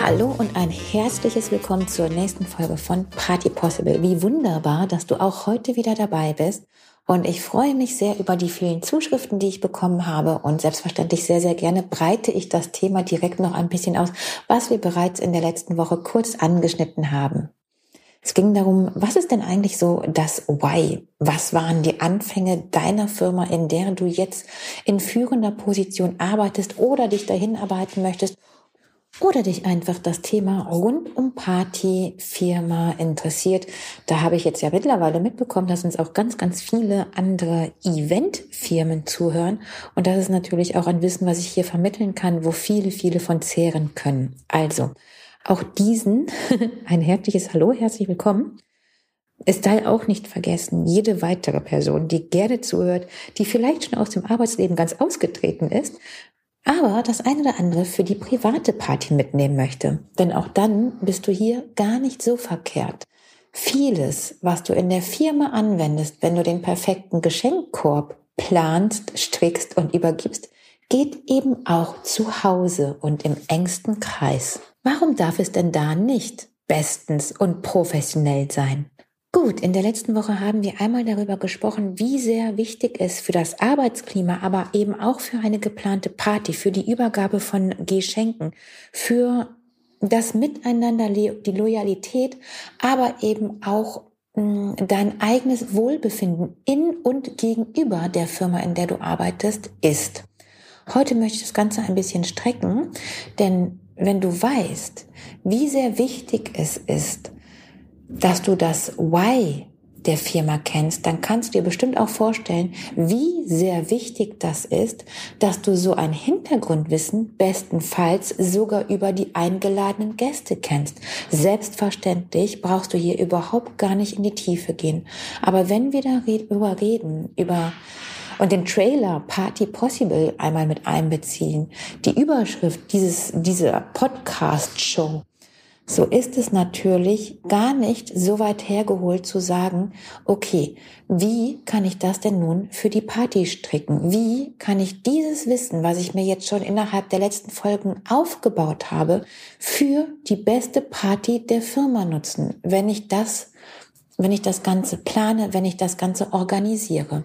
Hallo und ein herzliches Willkommen zur nächsten Folge von Party Possible. Wie wunderbar, dass du auch heute wieder dabei bist. Und ich freue mich sehr über die vielen Zuschriften, die ich bekommen habe. Und selbstverständlich sehr, sehr gerne breite ich das Thema direkt noch ein bisschen aus, was wir bereits in der letzten Woche kurz angeschnitten haben. Es ging darum, was ist denn eigentlich so das Why? Was waren die Anfänge deiner Firma, in der du jetzt in führender Position arbeitest oder dich dahin arbeiten möchtest? Oder dich einfach das Thema rund um Party, Firma interessiert. Da habe ich jetzt ja mittlerweile mitbekommen, dass uns auch ganz, ganz viele andere Eventfirmen zuhören. Und das ist natürlich auch ein Wissen, was ich hier vermitteln kann, wo viele, viele von zehren können. Also, auch diesen ein herzliches Hallo, herzlich willkommen. Es sei auch nicht vergessen, jede weitere Person, die gerne zuhört, die vielleicht schon aus dem Arbeitsleben ganz ausgetreten ist, aber das eine oder andere für die private Party mitnehmen möchte. Denn auch dann bist du hier gar nicht so verkehrt. Vieles, was du in der Firma anwendest, wenn du den perfekten Geschenkkorb planst, strickst und übergibst, geht eben auch zu Hause und im engsten Kreis. Warum darf es denn da nicht bestens und professionell sein? Gut, in der letzten Woche haben wir einmal darüber gesprochen, wie sehr wichtig es für das Arbeitsklima, aber eben auch für eine geplante Party, für die Übergabe von Geschenken, für das Miteinander, die Loyalität, aber eben auch hm, dein eigenes Wohlbefinden in und gegenüber der Firma, in der du arbeitest, ist. Heute möchte ich das Ganze ein bisschen strecken, denn wenn du weißt, wie sehr wichtig es ist, dass du das Why der Firma kennst, dann kannst du dir bestimmt auch vorstellen, wie sehr wichtig das ist, dass du so ein Hintergrundwissen bestenfalls sogar über die eingeladenen Gäste kennst. Selbstverständlich brauchst du hier überhaupt gar nicht in die Tiefe gehen. Aber wenn wir darüber reden, über und den Trailer Party Possible einmal mit einbeziehen, die Überschrift dieses, dieser Podcast-Show, so ist es natürlich gar nicht so weit hergeholt zu sagen, okay, wie kann ich das denn nun für die Party stricken? Wie kann ich dieses Wissen, was ich mir jetzt schon innerhalb der letzten Folgen aufgebaut habe, für die beste Party der Firma nutzen, wenn ich das, wenn ich das Ganze plane, wenn ich das Ganze organisiere?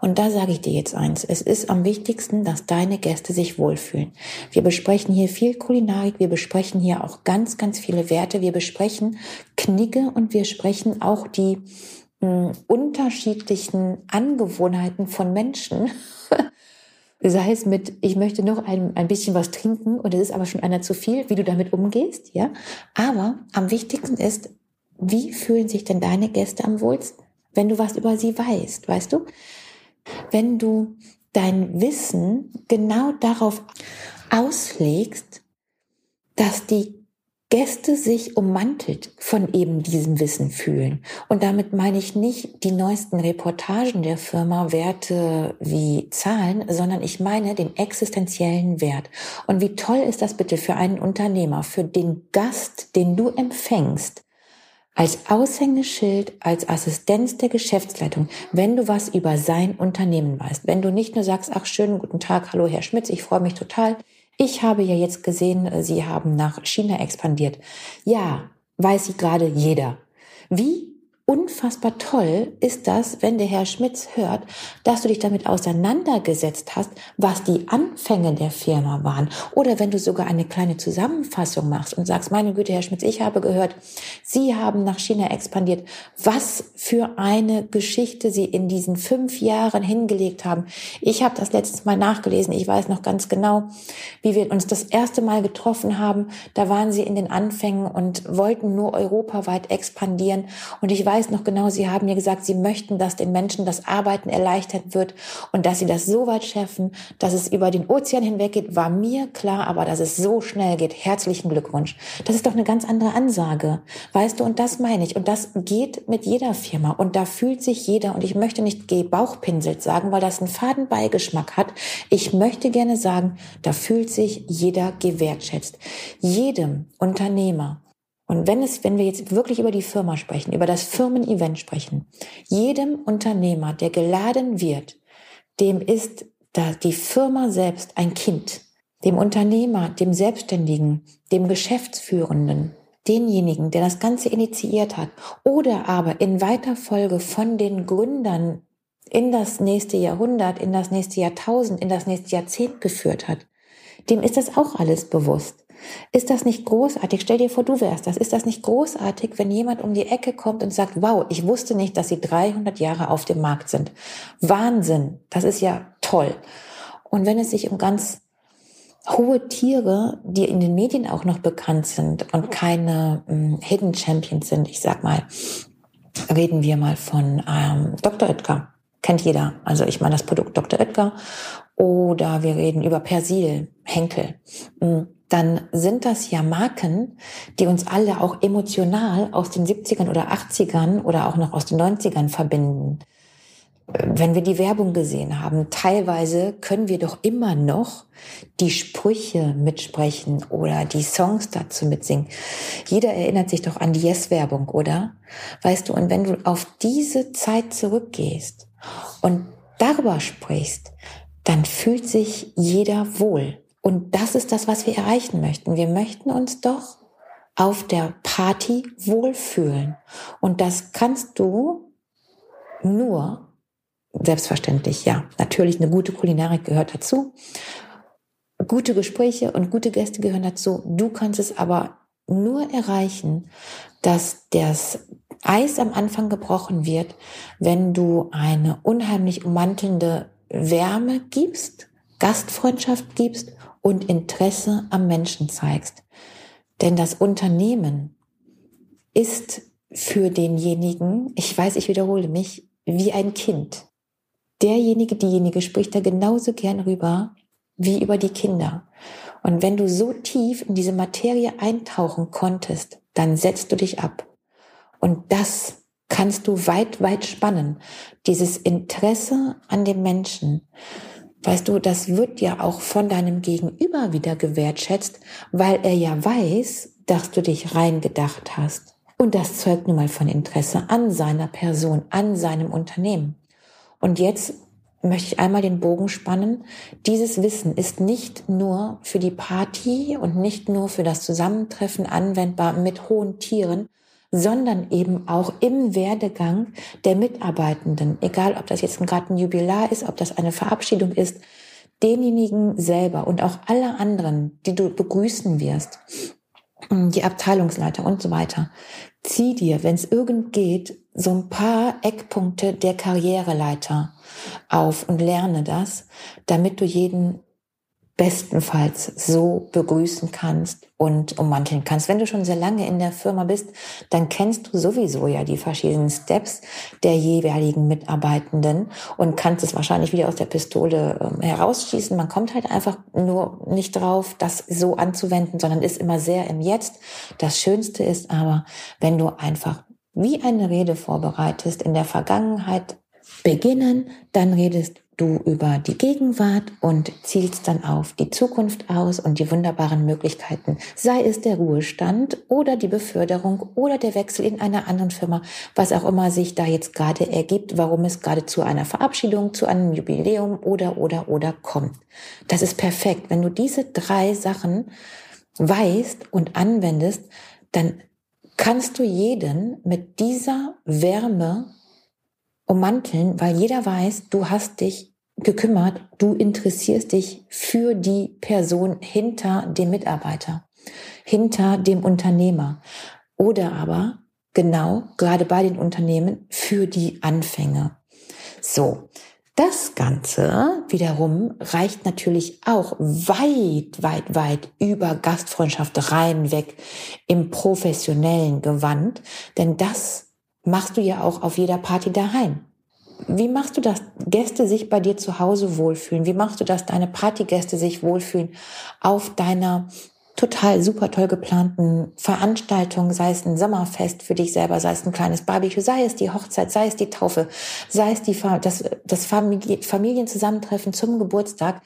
Und da sage ich dir jetzt eins. Es ist am wichtigsten, dass deine Gäste sich wohlfühlen. Wir besprechen hier viel Kulinarik, wir besprechen hier auch ganz, ganz viele Werte, wir besprechen Knicke und wir sprechen auch die mh, hm, unterschiedlichen Angewohnheiten von Menschen. sei es mit, ich möchte noch ein, ein bisschen was trinken und es ist aber schon einer zu viel, wie du damit umgehst, ja. Aber am wichtigsten ist, wie fühlen sich denn deine Gäste am wohlsten, wenn du was über sie weißt, weißt du? Wenn du dein Wissen genau darauf auslegst, dass die Gäste sich ummantelt von eben diesem Wissen fühlen. Und damit meine ich nicht die neuesten Reportagen der Firma, Werte wie Zahlen, sondern ich meine den existenziellen Wert. Und wie toll ist das bitte für einen Unternehmer, für den Gast, den du empfängst, als Aushängeschild, als Assistenz der Geschäftsleitung, wenn du was über sein Unternehmen weißt. Wenn du nicht nur sagst, ach schönen guten Tag, hallo Herr Schmitz, ich freue mich total. Ich habe ja jetzt gesehen, Sie haben nach China expandiert. Ja, weiß sie gerade jeder. Wie unfassbar toll ist das, wenn der Herr Schmitz hört, dass du dich damit auseinandergesetzt hast, was die Anfänge der Firma waren. Oder wenn du sogar eine kleine Zusammenfassung machst und sagst, meine Güte, Herr Schmitz, ich habe gehört, Sie haben nach China expandiert. Was für eine Geschichte Sie in diesen fünf Jahren hingelegt haben. Ich habe das letztes Mal nachgelesen. Ich weiß noch ganz genau, wie wir uns das erste Mal getroffen haben. Da waren Sie in den Anfängen und wollten nur europaweit expandieren. Und ich weiß, weiß noch genau, Sie haben mir gesagt, Sie möchten, dass den Menschen das Arbeiten erleichtert wird und dass Sie das so weit schaffen, dass es über den Ozean hinweg geht, war mir klar, aber dass es so schnell geht. Herzlichen Glückwunsch. Das ist doch eine ganz andere Ansage. Weißt du, und das meine ich. Und das geht mit jeder Firma. Und da fühlt sich jeder, und ich möchte nicht Bauchpinselt sagen, weil das einen faden Beigeschmack hat. Ich möchte gerne sagen, da fühlt sich jeder gewertschätzt. Jedem Unternehmer, und wenn es, wenn wir jetzt wirklich über die Firma sprechen, über das Firmen-Event sprechen, jedem Unternehmer, der geladen wird, dem ist die Firma selbst ein Kind. dem Unternehmer, dem Selbstständigen, dem Geschäftsführenden, denjenigen, der das Ganze initiiert hat, oder aber in weiter Folge von den Gründern in das nächste Jahrhundert, in das nächste Jahrtausend, in das nächste Jahrzehnt geführt hat, dem ist das auch alles bewusst. Ist das nicht großartig? Stell dir vor, du wärst das. Ist das nicht großartig, wenn jemand um die Ecke kommt und sagt, wow, ich wusste nicht, dass sie 300 Jahre auf dem Markt sind. Wahnsinn. Das ist ja toll. Und wenn es sich um ganz hohe Tiere, die in den Medien auch noch bekannt sind und keine ähm, Hidden Champions sind, ich sag mal, reden wir mal von ähm, Dr. Oetker. Kennt jeder. Also ich meine das Produkt Dr. Oetker. Oder wir reden über Persil, Henkel. Mm, dann sind das ja Marken, die uns alle auch emotional aus den 70ern oder 80ern oder auch noch aus den 90ern verbinden wenn wir die Werbung gesehen haben, teilweise können wir doch immer noch die Sprüche mitsprechen oder die Songs dazu mitsingen. Jeder erinnert sich doch an die Yes-Werbung, oder? Weißt du, und wenn du auf diese Zeit zurückgehst und darüber sprichst, dann fühlt sich jeder wohl. Und das ist das, was wir erreichen möchten. Wir möchten uns doch auf der Party wohlfühlen. Und das kannst du nur, Selbstverständlich, ja. Natürlich, eine gute Kulinarik gehört dazu. Gute Gespräche und gute Gäste gehören dazu. Du kannst es aber nur erreichen, dass das Eis am Anfang gebrochen wird, wenn du eine unheimlich ummantelnde Wärme gibst, Gastfreundschaft gibst und Interesse am Menschen zeigst. Denn das Unternehmen ist für denjenigen, ich weiß, ich wiederhole mich, wie ein Kind derjenige, diejenige spricht da genauso gern rüber wie über die Kinder. Und wenn du so tief in diese Materie eintauchen konntest, dann setzt du dich ab. Und das kannst du weit, weit spannen. Dieses Interesse an dem Menschen. Weißt du, das wird ja auch von deinem Gegenüber wieder gewertschätzt, weil er ja weiß, dass du dich reingedacht hast. Und das zeugt nun mal von Interesse an seiner Person, an seinem Unternehmen. Und jetzt möchte ich einmal den Bogen spannen. Dieses Wissen ist nicht nur für die Party und nicht nur für das Zusammentreffen anwendbar mit hohen Tieren, sondern eben auch im Werdegang der Mitarbeitenden. Egal, ob das jetzt ein Jubilar ist, ob das eine Verabschiedung ist, denjenigen selber und auch alle anderen, die du begrüßen wirst, die Abteilungsleiter und so weiter. Zieh dir, wenn es irgend geht, so ein paar Eckpunkte der Karriereleiter auf und lerne das, damit du jeden bestenfalls so begrüßen kannst und ummanteln kannst. Wenn du schon sehr lange in der Firma bist, dann kennst du sowieso ja die verschiedenen Steps der jeweiligen Mitarbeitenden und kannst es wahrscheinlich wieder aus der Pistole ähm, herausschießen. Man kommt halt einfach nur nicht drauf, das so anzuwenden, sondern ist immer sehr im Jetzt. Das Schönste ist aber, wenn du einfach wie eine Rede vorbereitest, in der Vergangenheit beginnen, dann redest du über die Gegenwart und zielst dann auf die Zukunft aus und die wunderbaren Möglichkeiten, sei es der Ruhestand oder die Beförderung oder der Wechsel in einer anderen Firma, was auch immer sich da jetzt gerade ergibt, warum es gerade zu einer Verabschiedung, zu einem Jubiläum oder oder oder kommt. Das ist perfekt. Wenn du diese drei Sachen weißt und anwendest, dann kannst du jeden mit dieser Wärme ummanteln, weil jeder weiß, du hast dich gekümmert, du interessierst dich für die Person hinter dem Mitarbeiter, hinter dem Unternehmer oder aber genau gerade bei den Unternehmen für die Anfänge. So. Das Ganze wiederum reicht natürlich auch weit, weit, weit über Gastfreundschaft rein weg im professionellen Gewand, denn das machst du ja auch auf jeder Party daheim. Wie machst du das, Gäste sich bei dir zu Hause wohlfühlen? Wie machst du das, deine Partygäste sich wohlfühlen auf deiner total super toll geplanten Veranstaltung, sei es ein Sommerfest für dich selber, sei es ein kleines Barbecue, sei es die Hochzeit, sei es die Taufe, sei es die, das, das Familienzusammentreffen zum Geburtstag.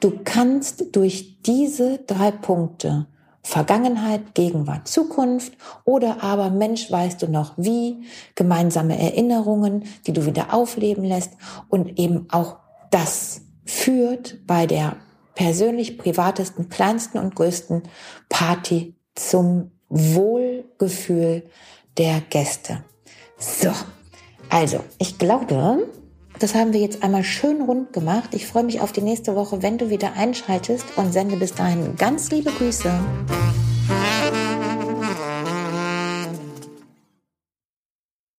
Du kannst durch diese drei Punkte Vergangenheit, Gegenwart, Zukunft oder aber Mensch, weißt du noch wie, gemeinsame Erinnerungen, die du wieder aufleben lässt und eben auch das führt bei der persönlich privatesten, kleinsten und größten Party zum Wohlgefühl der Gäste. So, also, ich glaube, das haben wir jetzt einmal schön rund gemacht. Ich freue mich auf die nächste Woche, wenn du wieder einschaltest und sende bis dahin ganz liebe Grüße.